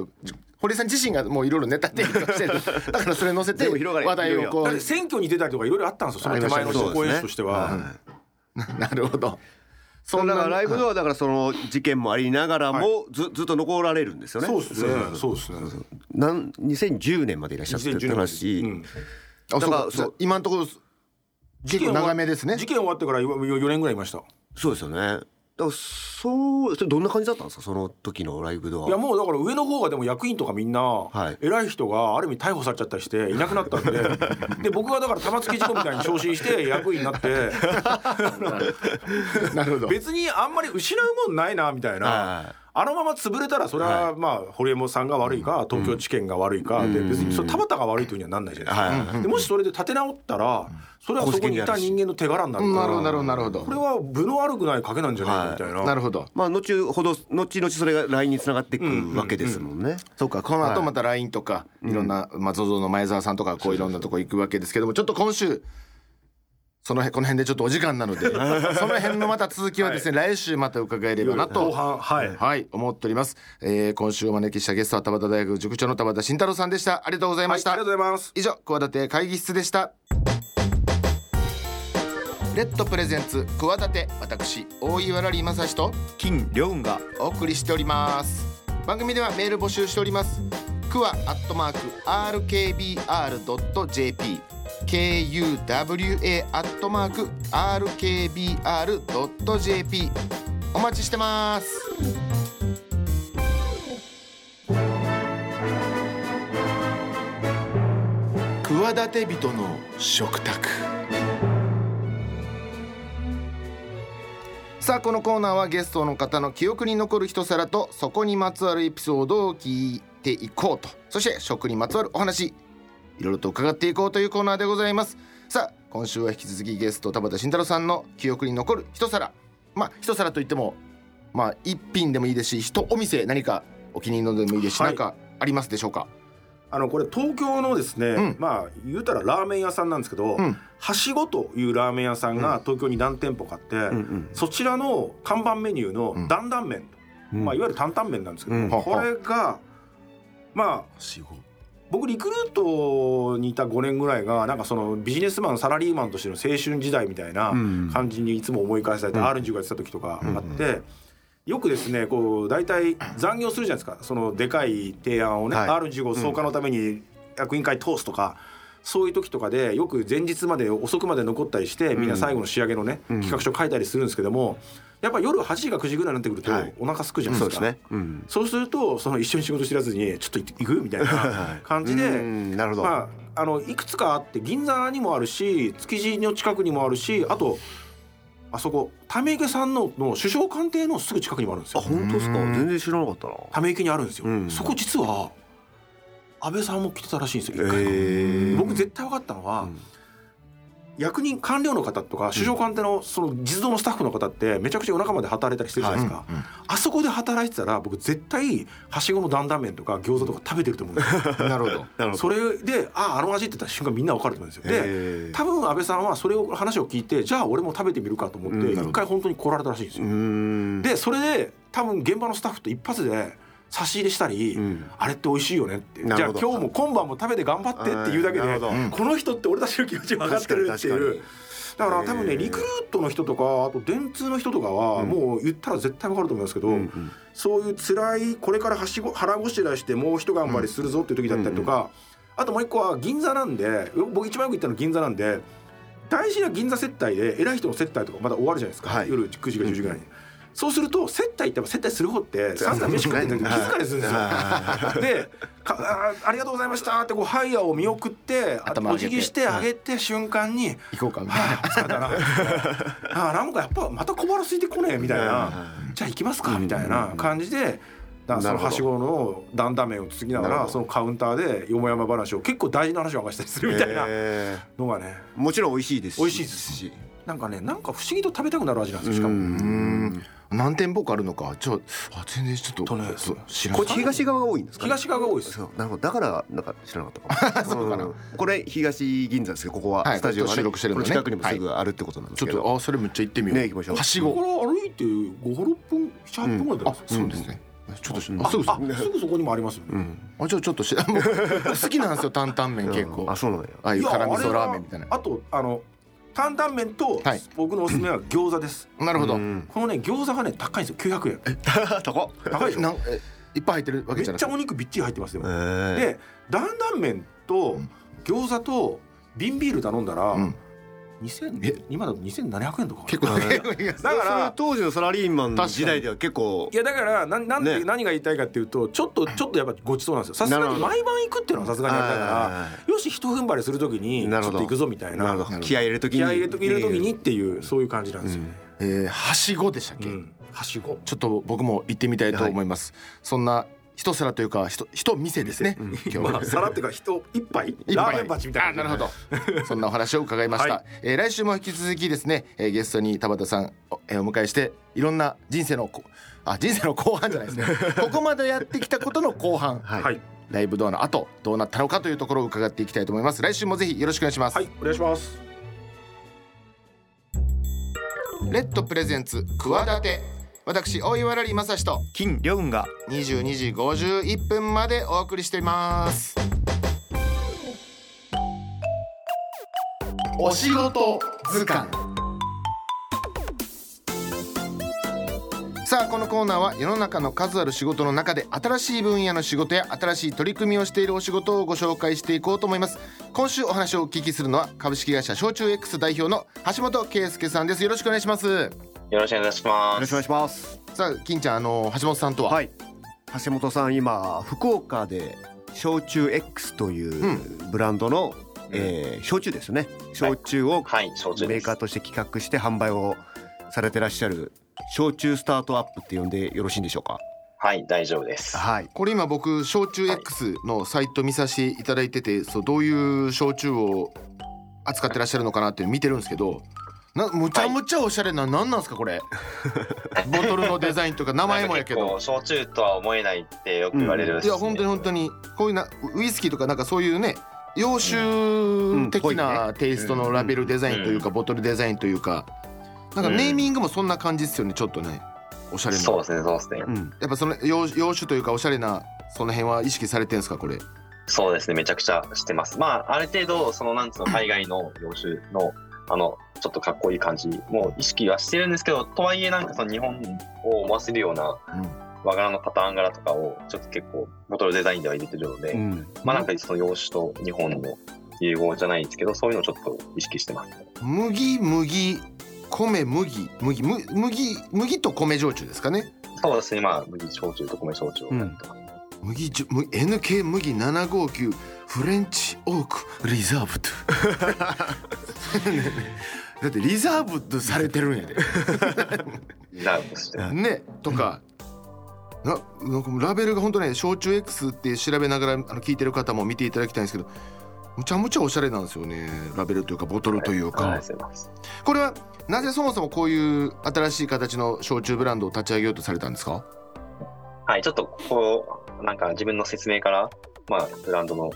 堀江さん自身がもういろいろネタ提供してる だからそれ載せて話題をこう選挙に出たりとかいろいろあったんですよその手前の公演としては。なるほどそんなだからライブドアだからその事件もありながらもずずっと残られるんですよね。そうですね。そうですね。なん2010年までいらっしゃってって話。うんあそうだからかじゃあ今のところ結構長めですね事件終わってから4年ぐらいいました。そうですよね。だからそうどんな感じだったんですか？その時のライブドア。いやもうだから上の方がでも役員とかみんな、はい。偉い人がある意味逮捕されちゃったりしていなくなったんで。で僕がだから玉突き事故みたいに昇進して 役員になって。なるほど。別にあんまり失うもんないなみたいな。はいあのまま潰れたらそれはまあ堀江さんが悪いか東京地検が悪いかで別にそれ田畑が悪いというにはなんないじゃないですか。でもしそれで立て直ったらそれはそこにいた人間の手柄になるなから。るほどなるほどなるほど。これは分の悪くない賭けなんじゃないかみたいな。なるほど。まあ後ほど後々それが LINE につながっていくわけですもんね。そうかこの後また LINE とかい。ろんな、まあ、ZOZO の前澤さんとかこういろんなとこ行くわけですけどもちょっと今週その辺この辺でちょっとお時間なので その辺のまた続きはですね、来週また伺えればなとはい。はい思っております、えー、今週お招きしたゲストは田畑大学塾長の田畑慎太郎さんでした。ありがとうございました、はいありがとうございます。以上企て会議室でした。レッドプレゼンツ企て私大岩良理正史と金良雲がお送りしております。番組ではメール募集しております。クワアットマーク RKBR.jp KUWA アットマーク RKBR.jp お待ちしてます。企て人の食卓。さあこのコーナーはゲストの方の記憶に残る一皿とそこにまつわるエピソードを聞いていこうと。そして食にまつわるお話。いろいろと伺っていこうというコーナーでございます。さあ今週は引き続きゲスト田畑慎太郎さんの記憶に残る一皿。まあ一皿といってもまあ一品でもいいですし一お店何かお気に入りのでもいいですし、はい。何かありますでしょうか？あのこれ東京のですね、ん。まあ言うたらラーメン屋さんなんですけど、ん。はしごというラーメン屋さんが東京に何店舗かあって、んそちらの看板メニューの担々麺と、まあいわゆる担々麺なんですけど、うん。これがまあ僕リクルート所にいた5年ぐらいがなんかそのビジネスマンサラリーマンとしての青春時代みたいな感じにいつも思い返されて、R15 やってた時とかあって。よくですねこう大体残業するじゃないですか。そのでかい提案をね、はい。R15 総括のために役員会通すとか、そういう時とかでよく前日まで遅くまで残ったりしてみんな最後の仕上げのね、企画書書いたりするんですけどもやっぱ夜8時か9時ぐらいになってくるとはいお腹すくじゃないですか。そうですね。うん。そうするとその一緒に仕事知らずにちょっと行くみたいな 感じでうんなるほど。まああのいくつかあって銀座にもあるし築地の近くにもあるしあとあそこため池さんのの首相官邸のすぐ近くにもあるんですあよ。本当ですか？全然知らなかったな。ため池にあるんですよ。うんそこ実は安倍さんも来てたらしいんですよ。一回へー僕絶対分かったのは、うん役人官僚の方とか首相官邸のその実動のスタッフの方ってめちゃくちゃ夜中まで働いたりしてるじゃないですか、うんうん。あそこで働いてたら僕絶対はしごの担々麺とか餃子とか食べてると思うんですよ。なるほど。なるほど。それであああの味って言った瞬間みんな分かると思うんですよ。で多分安倍さんはそれを話を聞いてじゃあ俺も食べてみるかと思ってうん。一回本当に来られたらしいんですうよ、ん。でそれで多分現場のスタッフと一発で差し入れしたり、うん。あれって美味しいよねって。じゃあ今日も今晩も食べて頑張ってっていうだけで、この人って俺たちの気持ち分かってるっていうだから多分ねリクルートの人とかあと電通の人とかはうん。もう言ったら絶対分かると思いますけど、うんうん。そういう辛いこれからはしご腹ごしらえしてもう一頑張りするぞっていう時だったりとか、あともう一個は銀座なんで僕一番よく言ったの銀座なんで大事な銀座接待で偉い人の接待とかまだ終わるじゃないですか、はい。夜9時か10時ぐらいに。そうすると接待って接待する方ってさっ飯食ってんだけど気疲れするんですよ。でかあ「ありがとうございました」ってこうハイヤーを見送ってお辞儀してあげて瞬間に行こうかみ「たいな。はあ疲れたな」あなんかやっぱまた小腹空いてこねえみたいな「じゃあ行きますか」みたいな感じで。だそのはしごの担々麺をつつきながらそのカウンターでよもやま話を結構大事な話を明かしたりするみたいなへのがね。ーもちろん美味しいですし。美味しいですし。なんかねなんか不思議と食べたくなる味なんですよしかも。うん何店舗かあるのか。ちょあ全然ちょっと。知らこないれ東側が多いんですか？ね。東側が多いです。なるほどだからなんか知らなかったかも。そうかな。うん。これ東銀座ですけどここははいスタジオがね収録してるのね。近くにもすぐあるってことなんですちょっけど、とあそれめっちゃ行ってみよう。ね行きましょう。はしここご。から歩いて5、6分、7、8分ぐらいだあよそうですね。ちょっとうんあすぐあ、すぐそこにもありますよね。うん。あじゃあちょっとしもう好きなんですよ担々麺結構。あそうなんや。ああいう辛味噌ラーメンみたいな。あと、あの、担々麺とはい、僕のおすすめは餃子です。なるほど。うん。このね、餃子がね、高いんですよ、900円。高っ。高いでしょ？なんえいっぱい入ってるわめっちゃけじゃなくお肉びっちり入ってますよ。えー。で、担々麺と餃子と瓶ビール頼んだらうん、2000今だと2700円とか。結構ねだから、当時のサラリーマンの時代では結構。いやだからなんなんで、ね。何が言いたいかっていうとちょっとちょっとやっぱごちそうなんですよ。さすがに毎晩行くっていうのはさすがにあれだかはらよし一踏ん張りするときにちょなるほど。っと行くぞみたいな。気合い入れるときに。気合い入れと入れるときにっていうそういう感じなんですよ。ね。えーはしごでしたっけ？うん。はしご。ちょっと僕も行ってみたいと思います。そんな一皿というか一一店ですね。今日まあ皿っていうか人一杯？ラーメン鉢みたいな。あなるほど。そんなお話を伺いました、はい。えー来週も引き続きですね、えーゲストに田畑さんを,、えーお迎えしていろんな人生のこあ人生の後半じゃないですね。ここまでやってきたことの後半、はい。はい。ライブドアの後どうなったのかというところを伺っていきたいと思います。来週もぜひよろしくお願いします、はいお願いします。レッドプレゼンツ企て私大岩良正史と金良雲が。22時51分までお送りしています。お仕事図鑑。さあこのコーナーは世の中の数ある仕事の中で新しい分野の仕事や新しい取り組みをしているお仕事をご紹介していこうと思います。今週お話をお聞きするのは株式会社焼酎 X 代表の橋本圭介さんです。よろしくお願いしますよろしくお願いします。よろしくお願いします。さあ金ちゃんあの橋本さんとは、はい。橋本さん今福岡で焼酎 X というブランドの、えー焼酎ですね。焼酎をはい、焼酎です。メーカー。として企画して販売をされてらっしゃる焼酎スタートアップって呼んでよろしいんでしょうか？はい、大丈夫です。はい。これ今僕焼酎 X のサイト見させていただいてて、そうどういう焼酎を扱ってらっしゃるのかなっていうの見てるんですけどなむちゃむちゃおしゃれな何なんですかこれ？ボトルのデザインとか名前もやけど。焼酎とは思えないってよく言われるん。ですね、いや本当に本当にこういうなウイスキーとかなんかそういうね洋酒的ないテイストのラベルデザインというかボトルデザインというかなんかネーミングもそんな感じですよねちょっとね。おしゃれな。そうですね、そうですね。うん。やっぱその洋洋酒というかおしゃれなその辺は意識されてんですかこれ？そうですね、めちゃくちゃしてます。まあ、ある程度、その、なんつうの、海外の洋酒の、あの、ちょっとかっこいい感じも意識はしてるんですけど、とはいえ、なんかその日本を思わせるような和柄のパターン柄とかを、ちょっと結構、ボトルデザインでは入れてるので、うん。まあなんかその洋酒と日本の融合じゃないですけど、そういうのをちょっと意識してます。麦麦米麦。麦む麦麦と米焼酎ですかね。そうですね、まあ、麦焼酎と米焼酎をやってます。麦じゅむ NK 麦759フレンチオークリザーブドだってリザーブドされてるんやで。リザーブとして。ねとか。ななんかラベルが本当ね焼酎 X って調べながらあの聞いてる方も見ていただきたいんですけどむちゃむちゃおしゃれなんですよね。ラベルというかボトルというか、ありがとうござい。これはなぜそもそもこういう新しい形の焼酎ブランドを立ち上げようとされたんですか？はい、ちょっとこう、なんか自分の説明から、まあ、ブランドの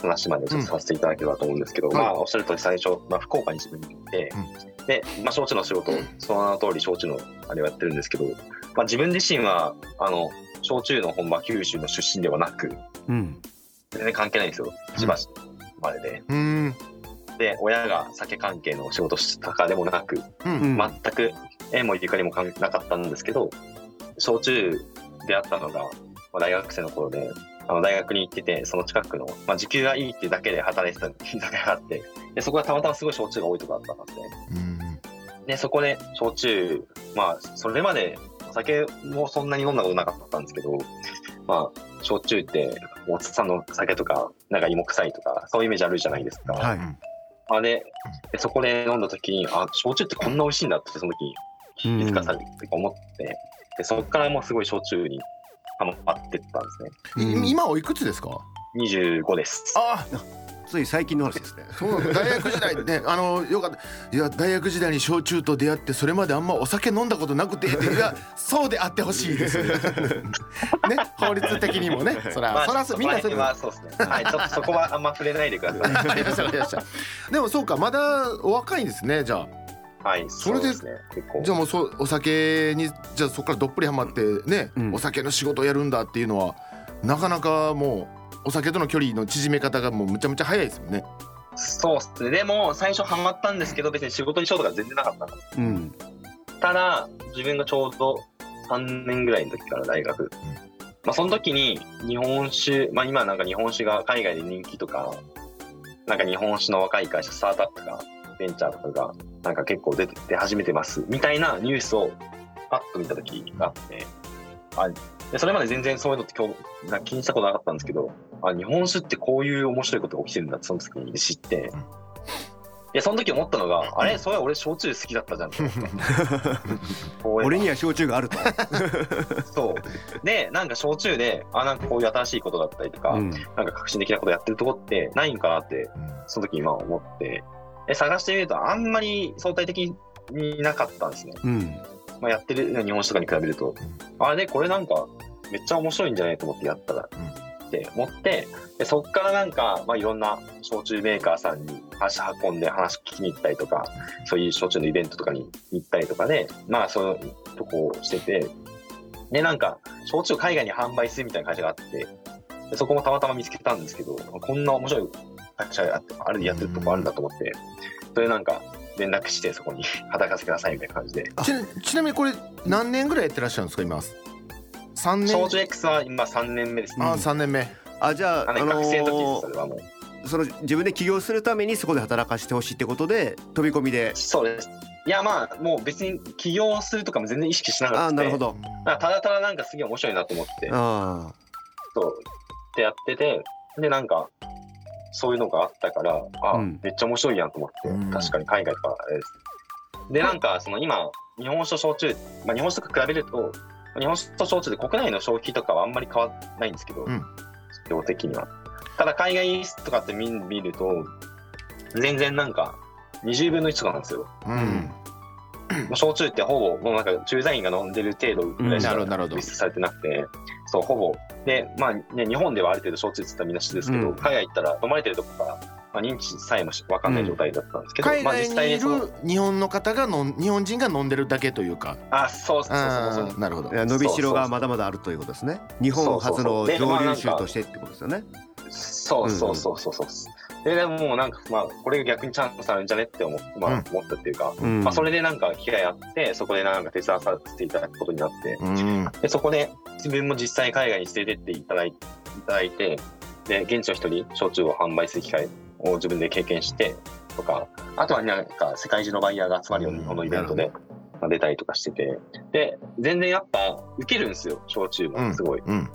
話までちょっとさせていただければと思うんですけど、うん。まあ、おっしゃる通り最初、まあ、福岡に自分に行って、で、まあ、焼酎の仕事を、その名の通り焼酎のあれをやってるんですけど、まあ、自分自身は、あの、焼酎の本場九州の出身ではなく、うん。全然関係ないんですよ。千葉市までで。で、親が酒関係の仕事をしたかでもなく、うん。うん全く縁もゆかりもなかったんですけど、焼酎出会ったのが、まあ、大学生の頃で、あの大学に行ってて、その近くの、まあ、時給がいいっていうだけで働いてた居酒屋があって、で、そこがたまたますごい焼酎が多いところだったんですね。うんで、そこで焼酎、まあ、それまでお酒もそんなに飲んだことなかったんですけど、まあ、焼酎って、おつさんの酒とか、なんか芋臭いとか、そういうイメージあるじゃないですか。はいあでで、そこで飲んだ時に、あ、焼酎ってこんな美味しいんだって、その時気づかされて、思って、で、そこからもうすごい焼酎にハマってったんですね。うん。い今おいくつですか？25です。あ。つい最近の話ですね。そう大学時代ねあのよかった。いや大学時代に焼酎と出会ってそれまであんまお酒飲んだことなくていやそうであってほしいです。ね法律的にもね。そら、まあ、そらそうみんなそれまあ、そうですね。はい、ちょっとそこはあんま触れないでください。でもそうかまだお若いんですねじゃあはい、それでうですね。結構。じゃあもうそうお酒にじゃあそこからどっぷりハマってね、うんお酒の仕事をやるんだっていうのはなかなかもうお酒との距離の縮め方がもうむちゃむちゃ早いですよねそうっすね。でも、最初ハマったんですけど、別に仕事にしようとか全然なかったんです。うんただ、自分がちょうど3年ぐらいの時から大学。まあ、その時に日本酒、まあ今なんか日本酒が海外で人気とか、なんか日本酒の若い会社、スタートアップとか、ベンチャーとかが、なんか結構出て出始めてます、みたいなニュースをパッと見た時があって、あでそれまで全然そういうのって今日、な気にしたことなかったんですけど、あ、日本酒ってこういう面白いことが起きてるんだってその時に知って、で、その時思ったのが、あれ？それ俺焼酎好きだったじゃん 俺には焼酎があると。そう。で、なんか焼酎で、あ、なんかこういう新しいことだったりとか、うん。なんか革新的なことやってるとこってないんかなって、その時今思って、で探してみるとあんまり相対的になかったんですね。うん。まあ、やってる日本酒とかに比べると。あれ、これなんかめっちゃ面白いんじゃないと思ってやったら、って思って、でそっからなんか、まあ、いろんな焼酎メーカーさんに足運んで話聞きに行ったりとか、そういう焼酎のイベントとかに行ったりとかで、まあそういうとこをしてて、で、なんか、焼酎を海外に販売するみたいな会社があって、でそこもたまたま見つけたんですけど、こんな面白い会社があってあるやってるとこあるんだと思って、それなんか連絡してそこに働かせてくださいみたいな感じで。ちなちなみにこれ何年ぐらいやってらっしゃるんですか今3年？焼酎 X は今3年目ですね。あ3年目あじゃあ、あのあの学生の時です、ーそれはもう。その自分で起業するためにそこで働かせてほしいってことで飛び込みでそうです。いや、まあ、もう別に起業するとかも全然意識しなかった。ああなるほ。どただただなんかすげえ面白いなと思って、あそう、ってやってて、で、なんか、そういうのがあったから、あ、うん。めっちゃ面白いやんと思って、うん。確かに海外とかあれです。で、なんか、その今、日本酒と焼酎、まあ、日本酒とか比べると、日本酒と焼酎で国内の消費とかはあんまり変わらないんですけど、うん。量的には。ただ、海外とかって見見ると、全然なんか、20分の1とかなんですよ。うんん。まあ焼酎ってほぼ、もうなんか駐在員が飲んでる程度ぐらいしかうん。なるほどなるほど。輸出されてなくて、そう、ほぼ。で、まあね、日本ではある程度焼酎って言ったらみんな知ってるんですけど、うん。海外行ったら飲まれてるとこから、まあ、認知さえもし分かんない状態だったんですけど、まあ海外実際にいる日本の方がのん日本人が飲んでるだけというか。あ、そうそうそうあそう。ーなるほど。伸びしろがまだまだあるということですね。日本初の蒸留酒としてってことですよね。そうそうそうそうそう。で、でももうなんか、まあ、これが逆にチャンスあるんじゃねって思,、まあうん。思ったっていうか、うん。まあ、それでなんか機会あって、そこでなんか手伝わさせていただくことになって、うん。で、そこで自分も実際に海外に連れてっていただいて、で、現地の人に焼酎を販売する機会を自分で経験して、とか、あとはなんか世界中のバイヤーが集まるような日本のイベントで、まあ出たりとかしてて、で、全然やっぱ受けるんですよ、焼酎もすごい。うん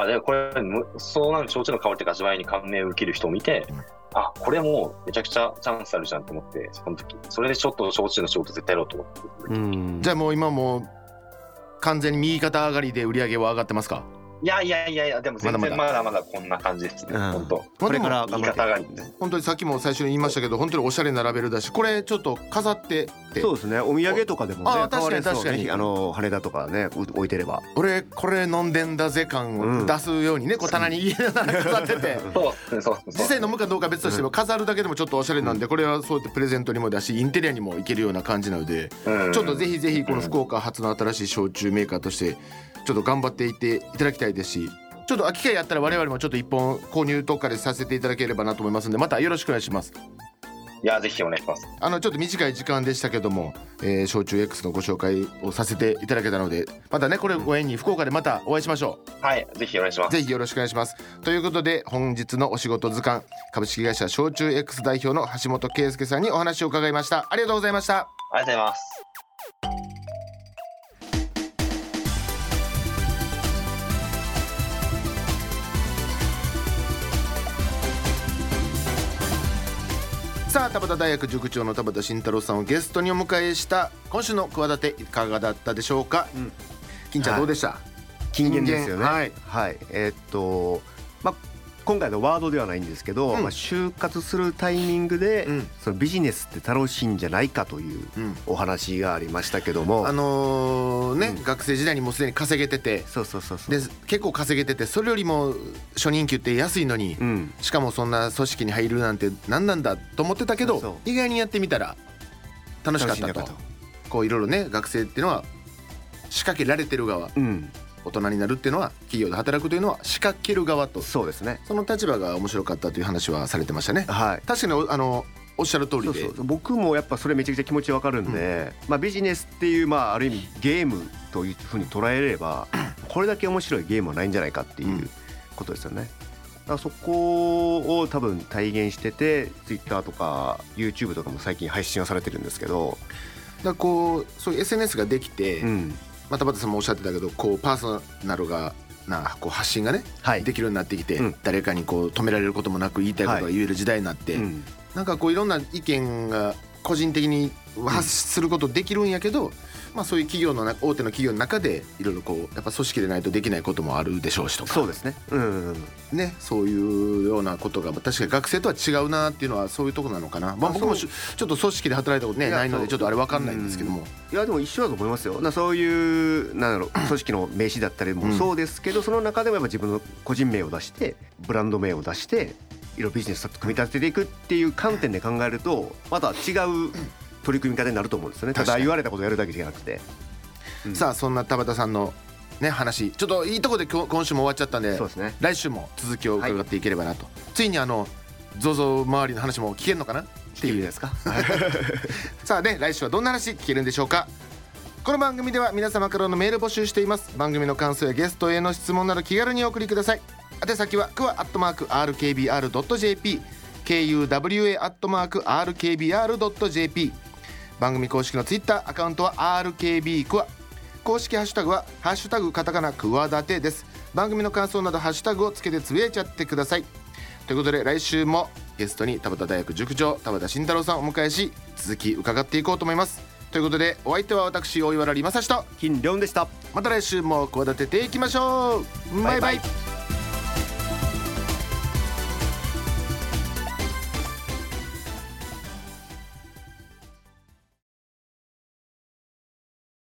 あ、でもこれ、むそうなる焼酎の香りとか味わいに感銘を受ける人を見て、うんあ、これもうめちゃくちゃチャンスあるじゃんと思って、その時。それでちょっと焼酎の仕事絶対やろうと思って。うんじゃあもう今もう完全に右肩上がりで売り上げは上がってますか？いやいやいやいや、でも全然ままだまだこんな感じですね、うん本当。これから右肩上がり。本当にさっきも最初に言いましたけど本当におしゃれなラベルだしこれちょっと飾ってって。そうですね。お土産とかでもねあー確かに買われそう確かに。ねあの羽田とかねう置いてれば。俺これ飲んでんだぜ感を出すようにねこう棚に家の中に飾ってて。そうそう。実際飲むかどうかは別としても飾るだけでもちょっとおしゃれなんでこれはそうやってプレゼントにもだしインテリアにもいけるような感じなのでうん。ちょっとぜひぜひこの福岡初の新しい焼酎メーカーとしてちょっと頑張っていっていただきたいですしちょっと機会やったら我々もちょっと一本購入とかでさせていただければなと思いますんでまたよろしくお願いしますいや、ぜひお願いします。あのちょっと短い時間でしたけども、えー、焼酎 X のご紹介をさせていただけたのでまたねこれをご縁に福岡でまたお会いしましょはい、ぜひお願いします。うぜひよろしくお願いしますということで本日のお仕事図鑑株式会社焼酎 X 代表の橋本圭介さんにお話を伺いましたありがとうございましたありがとうございます。さあ田端大学塾長の田端慎太郎さんをゲストにお迎えした今週の企ていかがだったでしょうか、うん。金ちゃんはいどうでした、金言ですよね。はい。はい。えーっとまあ今回のワードではないんですけど、うん。まあ、就活するタイミングで、うん。そのビジネスって楽しいんじゃないかといううん。お話がありましたけども。あのーね、うん。学生時代にもうすでに稼げててそうそうそうで結構稼げててそれよりも初任給って安いのに、うん。しかもそんな組織に入るなんて何なんだと思ってたけど意外にやってみたら楽しかったと。こういろいろね学生っていうのは仕掛けられてる側。うん大人になるっていうのは企業で働くというのは仕掛ける側と。そうですね。その立場が面白かったという話はされてましたね。はい。確かにおあのおっしゃる通りで。僕もやっぱそれめちゃくちゃ気持ちわかるんで、まあ、ビジネスっていう、まあ、ある意味ゲームというふうに捉えれば これだけ面白いゲームはないんじゃないかっていうことですよね。だからそこを多分体現してて Twitter とか YouTube とかも最近配信はされてるんですけど、だこうそういう SNS ができて、うんまたまたさんもおっしゃってたけどこうパーソナルがなこう発信がねはい。できるようになってきて、うん。誰かにこう止められることもなく言いたいことが言える時代になって、うん。なんかこういろんな意見が個人的に発することできるんやけど、まあそういう企業のな大手の企業の中でいろいろこうやっぱ組織でないとできないこともあるでしょうしとか。そうですね、うん。うんねそういうようなことが確かに学生とは違うなっていうのはそういうところなのかな、まあ、あ僕もちょっと組織で働いたことねないのでちょっとあれ分かんないんですけども、いやでも一緒だと思いますよ。なそういうなんだろう組織の名刺だったりもそうですけど、その中でもやっぱ自分の個人名を出してブランド名を出していろいろビジネスを組み立てていくっていう観点で考えるとまた違う取り組み方になると思うんですよね。ただ言われたことをやるだけじゃなくて。うん。さあそんな田畑さんのね話。ちょっといいとこで今週も終わっちゃったんでそうですね。来週も続きを伺っていければなと、ついにあの ZOZO 周りの話も聞けるのかな？っていう。ですか？さあね来週はどんな話聞けるんでしょうか？この番組では皆様からのメール募集しています。番組の感想やゲストへの質問など気軽にお送りください。宛先はクワアットマーク RKBR.jp KUWA 番組公式のツイッターアカウントは RKB クワ。公式ハッシュタグはハッシュタグカタカナクワダテです。番組の感想などハッシュタグをつけてつぶやいちゃってください。ということで来週もゲストに田端大学塾長田端慎太郎さんをお迎えし続き伺っていこうと思います。ということでお相手は私大岩良理正史と金良でした。また来週も企てていきましょう。バイバイ。バイバイ